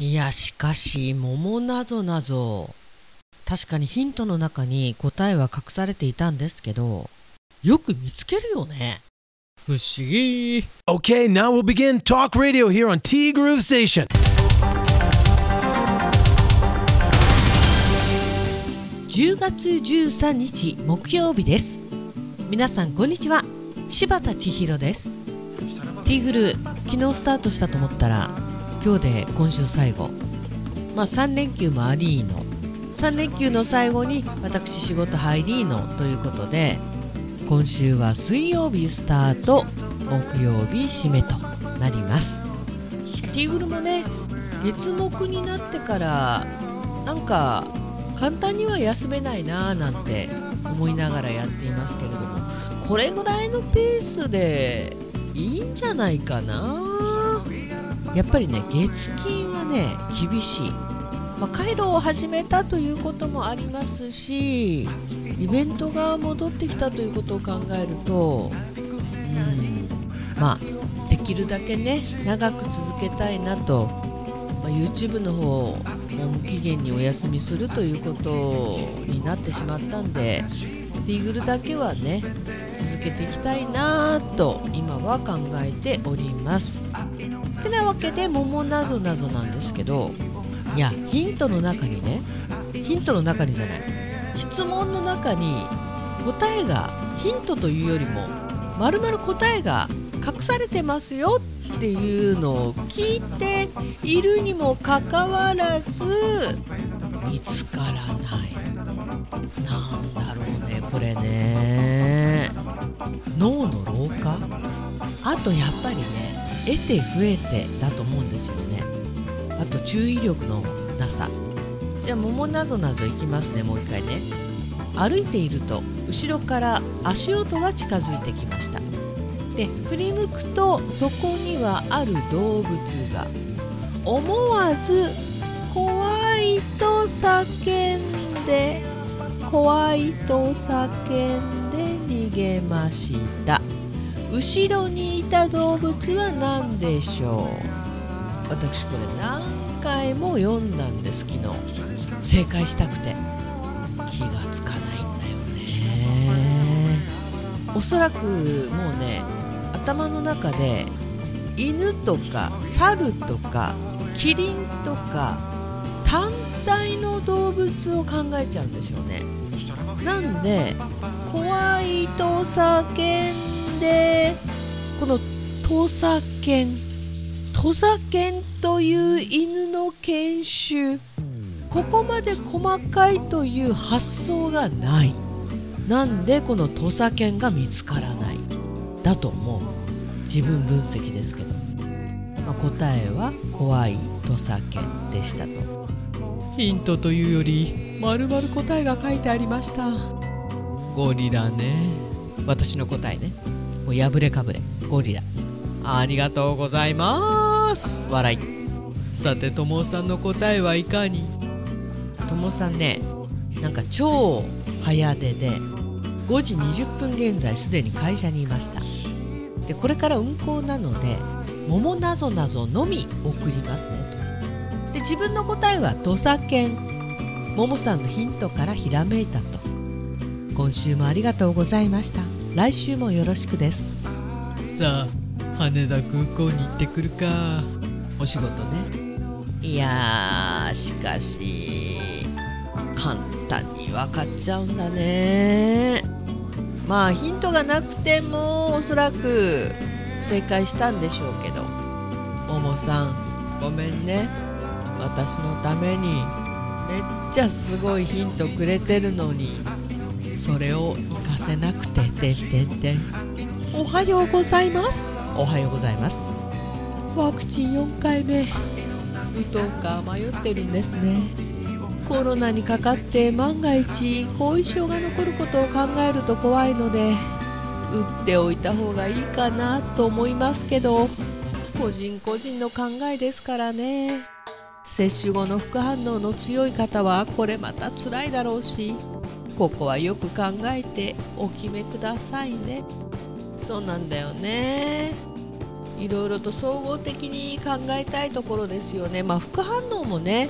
いやしかし桃なぞなぞ。確かにヒントの中に答えは隠されていたんですけどよく見つけるよね。不思議。Okay, now we'll begin talk radio here on T Groove Station. 10月13日木曜日です。皆さんこんにちは。柴田千尋です。ティーグル昨日スタートしたと思ったら今日で今週最後。まあ3連休もありーの3連休の最後に私仕事入りーのということで今週は水曜日スタート木曜日締めとなります。ティーグルもね月木になってからなんか簡単には休めないなぁなんて思いながらやっていますけれどもこれぐらいのペースでいいんじゃないかなやっぱりね月金はね厳しい、まあ、回路を始めたということもありますしイベントが戻ってきたということを考えるとうんまあできるだけね長く続けたいなと、まあ、YouTube の方無期限にお休みするということになってしまったんでティーグルだけはね続けていきたいなと今は考えております。てなわけで桃なぞなぞなんですけどいやヒントの中にねヒントの中にじゃない質問の中に答えがヒントというよりもまるまる答えが隠されてますよっていうのを聞いているにもかかわらず見つからない。なんだろうねこれね。脳の老化？あとやっぱりね得て増えてだと思うんですよね。あと注意力のなさ。じゃあ桃なぞなぞいきますねもう一回ね。歩いていると後ろから足音が近づいてきました。で振り向くとそこにはある動物が。思わず怖いと叫んで怖いと叫んで逃げました。後ろにいた動物は何でしょう私これ何回も読んだんです昨日正解したくて気がつかないんだよね。おそらくもうね頭の中で犬とか猿とかキリンとか単体の動物を考えちゃうんでしょうね。なんで怖いと叫んでこの土佐犬土佐犬という犬の犬種ここまで細かいという発想がない。なんでこの土佐犬が見つからない？だと思う。自分分析ですけど、まあ、答えは怖い土佐犬でしたと。ヒントというよりまるまる答えが書いてありました。ゴリラね。私の答えねもう破れかぶれゴリラ。ありがとうございます。笑い。さてともさんの答えはいかに？ともさんねなんか超早出で5時20分現在すでに会社にいました。でこれから運行なので桃なぞなぞのみ送りますね。と。で自分の答えは土佐犬。桃さんのヒントからひらめいたと。今週もありがとうございました。来週もよろしくです。さあ羽田空港に行ってくるか。お仕事ね。いやーしかし簡単に分かっちゃうんだね。まあヒントがなくてもおそらく正解したんでしょうけど。ももさんごめんね。私のためにめっちゃすごいヒントくれてるのにそれを活かせなくててんてんてん。おはようございます。おはようございます。ワクチン4回目。打とうか迷ってるんですね。コロナにかかって万が一後遺症が残ることを考えると怖いので打っておいた方がいいかなと思いますけど個人個人の考えですからね。接種後の副反応の強い方はこれまた辛いだろうしここはよく考えてお決めくださいね。そうなんだよね。いろいろと総合的に考えたいところですよね。まあ副反応もね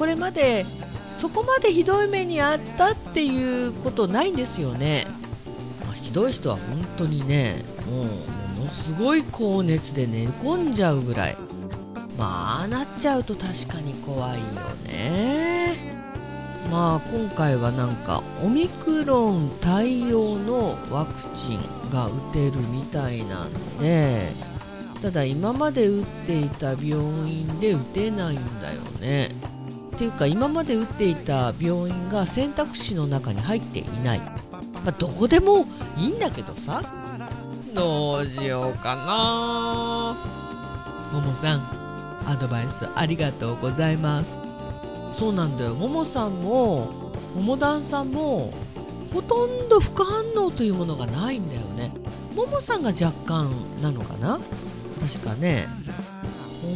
これまでそこまでひどい目にあったっていうことないんですよね、まあ、ひどい人は本当にねもうものすごい高熱で寝込んじゃうぐらい。まあなっちゃうと確かに怖いよね。まあ今回はなんかオミクロン対応のワクチンが打てるみたいなんでただ今まで打っていた病院で打てないんだよね。っていうか今まで打っていた病院が選択肢の中に入っていない、まあ、どこでもいいんだけどさ。どうしようかな。ももさんアドバイスありがとうございますそうなんだよ。ももさんもももだんさんもほとんど副反応というものがないんだよね。ももさんが若干なのかな？確かね。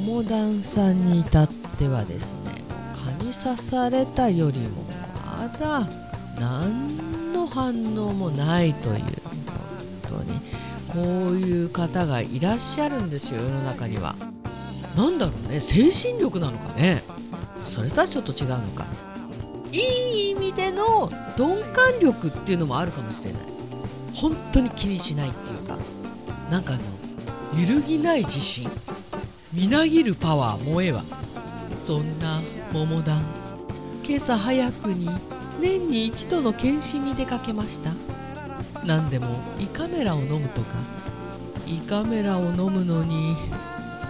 ももだんさんに至ってはですね蚊に刺されたよりもまだ何の反応もないという本当にこういう方がいらっしゃるんですよ世の中には。何だろうね。精神力なのかね。それとはちょっと違うのか。いい意味での鈍感力っていうのもあるかもしれない。本当に気にしないっていうか。なんかあの揺るぎない自信。みなぎるパワー燃えは。そんな桃団今朝早くに年に一度の検診に出かけました。何でも胃カメラを飲むとか。胃カメラを飲むのに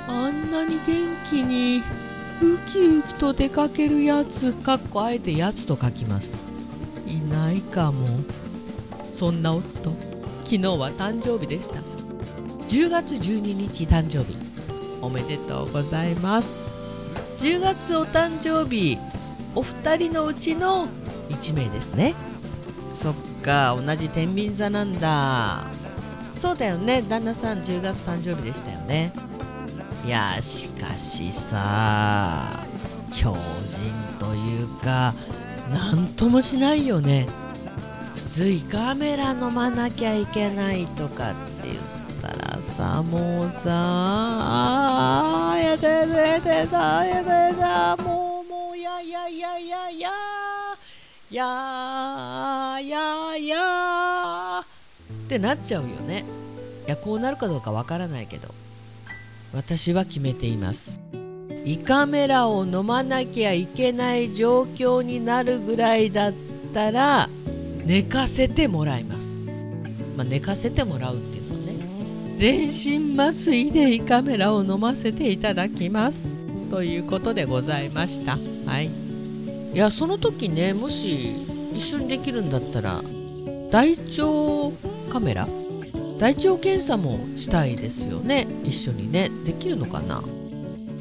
あんなに元気に。ウキウキと出かけるやつかっこあえてやつと書きます。いないかも。そんな夫昨日は誕生日でした。10月12日誕生日。おめでとうございます。10月お誕生日お二人のうちの1名ですね。そっか同じ天秤座なんだ。そうだよね。旦那さん10月誕生日でしたよね。いやしかしさ強靭というか何ともしないよね。普通胃カメラ飲まなきゃいけないとかって言ったらさもうさあやだやだやだやだやだやだもうもうややややややややってなっちゃうよね。いやこうなるかどうかわからないけど。私は決めています。胃カメラを飲まなきゃいけない状況になるぐらいだったら寝かせてもらいます、まあ、寝かせてもらうっていうのね全身麻酔で胃カメラを飲ませていただきます。ということでございました。はい。いやその時ねもし一緒にできるんだったら大腸カメラ大腸検査もしたいですよね。一緒にね。できるのかな？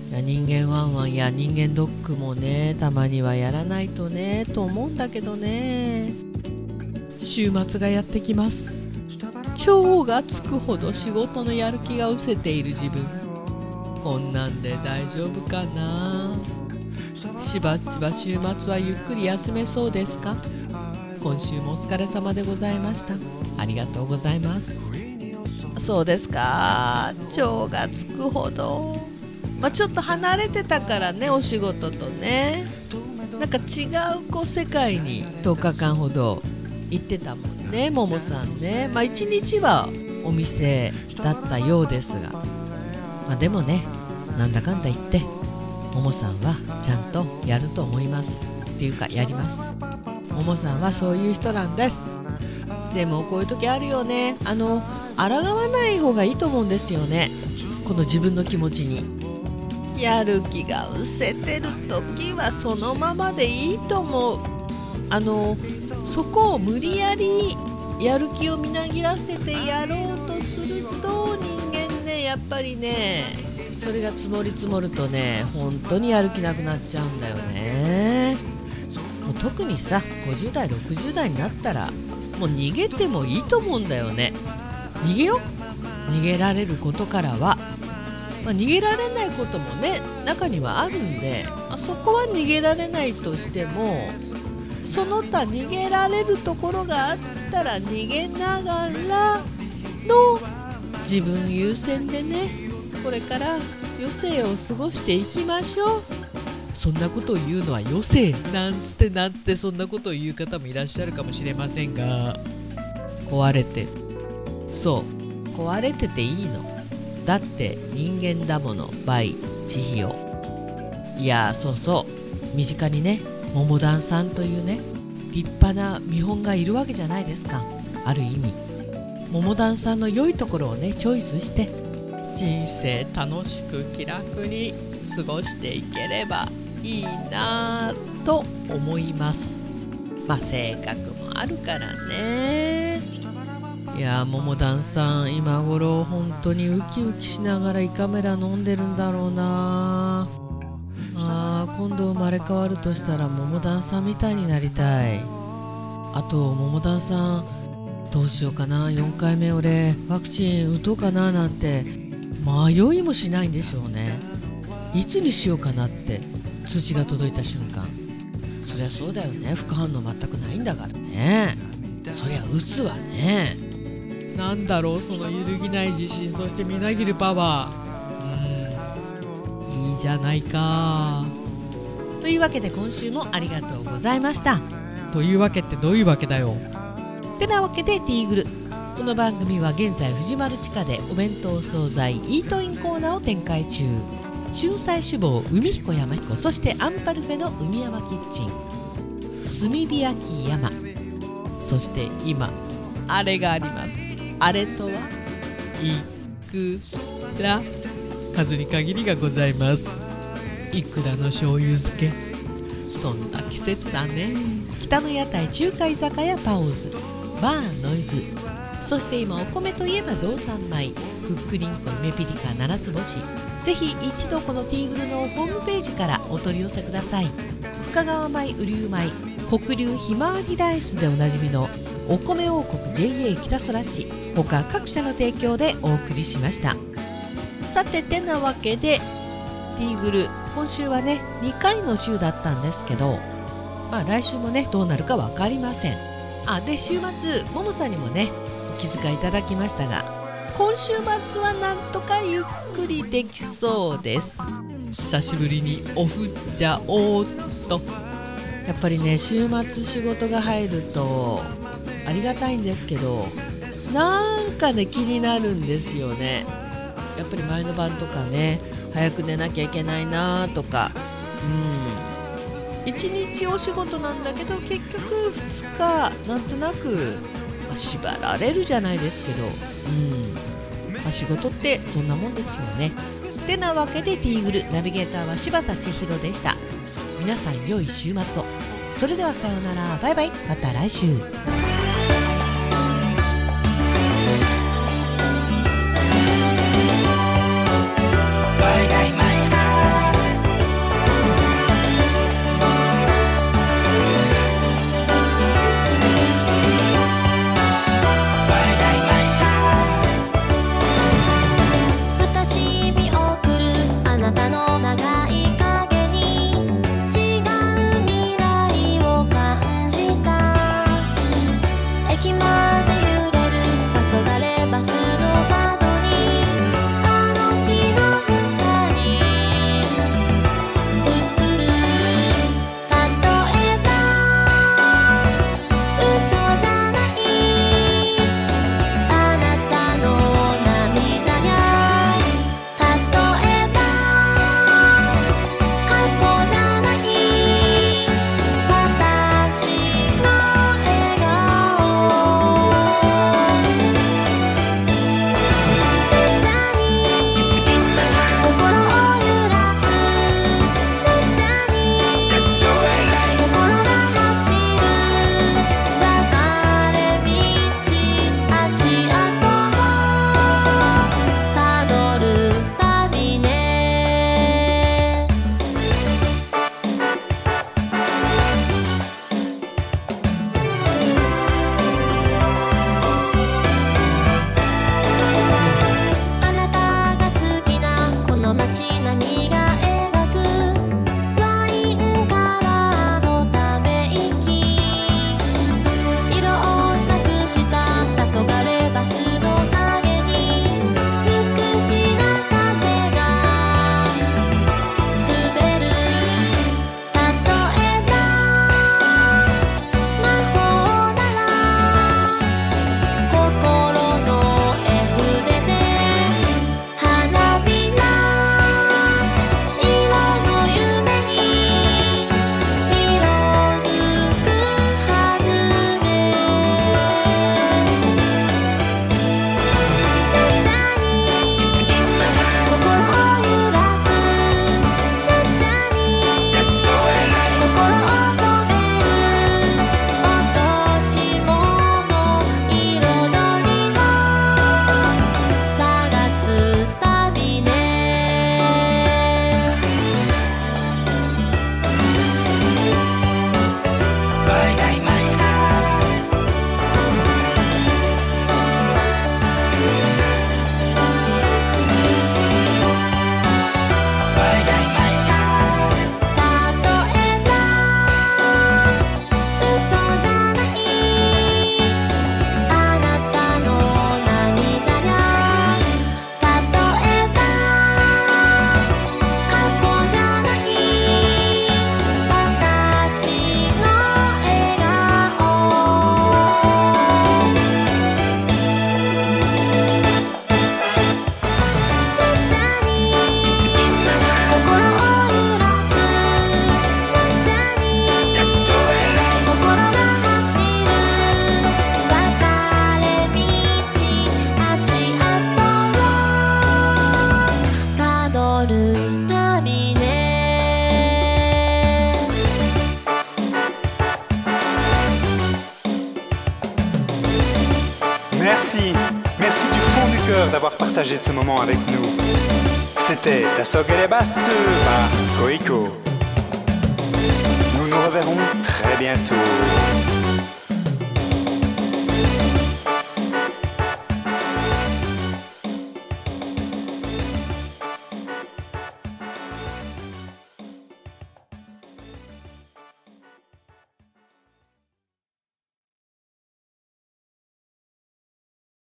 いや人間ワンワンや人間ドックもねたまにはやらないとねと思うんだけどね。週末がやってきます。腸がつくほど仕事のやる気が失せている自分。こんなんで大丈夫かな？しばっちば週末はゆっくり休めそうですか？今週もお疲れ様でございました。ありがとうございますそうですか。腸がつくほど、まあ、ちょっと離れてたからねお仕事とね。なんか違うこう世界に10日間ほど行ってたもんねももさんね。まあ一日はお店だったようですが、まあ、でもねなんだかんだ言ってももさんはちゃんとやると思います。っていうかやります。ももさんはそういう人なんです。でもこういう時あるよね。あの抗わない方がいいと思うんですよね。この自分の気持ちに。やる気が失せてる時はそのままでいいと思う。あのそこを無理やりやる気をみなぎらせてやろうとすると人間ねやっぱりねそれが積もり積もるとね本当にやる気なくなっちゃうんだよね。もう特にさ50代60代になったらもう逃げてもいいと思うんだよね。逃げよ逃げられることからは、まあ、逃げられないこともね中にはあるんで、まあ、そこは逃げられないとしてもその他逃げられるところがあったら逃げながらの自分優先でねこれから余生を過ごしていきましょう。そんなことを言うのは余生なんつってなんつってそんなことを言う方もいらっしゃるかもしれませんが壊れてそう。壊れてていいの。だって人間だもの。バイ。千尋いやそうそう。身近にね。桃団さんというね。立派な見本がいるわけじゃないですか。ある意味。桃団さんの良いところをねチョイスして。人生楽しく気楽に過ごしていければいいなぁと思います。まあ性格もあるからね。いや桃団さん今頃本当にウキウキしながら胃カメラ飲んでるんだろうな。あー今度生まれ変わるとしたら桃団さんみたいになりたい。あと桃団さんどうしようかな。4回目俺ワクチン打とうかななんて迷いもしないんでしょうね。いつにしようかなって通知が届いた瞬間。そりゃそうだよね。副反応全くないんだからね。そりゃ打つわね。なんだろうその揺るぎない自信そしてみなぎるパワー。うん。いいじゃないか。というわけで今週もありがとうございました。というわけってどういうわけだよ。てなわけでティーグルこの番組は現在藤丸地下でお弁当惣菜イートインコーナーを展開中。春菜志望海彦山彦そしてアンパルフェの海山キッチン。炭火焼き山。そして今あれがありますあれとはいくら数に限りがございます。いくらの醤油漬け。そんな季節だね。北の屋台中華居酒屋パオズ。バーノイズ。そして今お米といえば道産米。ふっくりんこ梅ピリカ七つ星。ぜひ一度このティーグルのホームページからお取り寄せください。深川米雨竜米。北流ひまわりライスでおなじみのお米王国 JA 北空地他各社の提供でお送りしました。さててなわけでティーグル今週はね2回の週だったんですけどまあ来週もねどうなるか分かりません。あで週末ももさんにもねお気遣いいただきましたが今週末はなんとかゆっくりできそうです。久しぶりにオフじゃおーっと。やっぱりね週末仕事が入るとありがたいんですけどなんかね気になるんですよね。やっぱり前の晩とかね早く寝なきゃいけないなとか。うん。一日お仕事なんだけど結局2日なんとなく、まあ、縛られるじゃないですけど。うん、まあ、仕事ってそんなもんですよね。てなわけでティーグルナビゲーターは柴田千尋でした。皆さん良い週末を。それではさようなら。バイバイ。また来週。Merci. Merci du fond du cœur d'avoir partagé ce moment avec nous. C'était La Sogere Basse par Koiko. Nous nous reverrons très bientôt.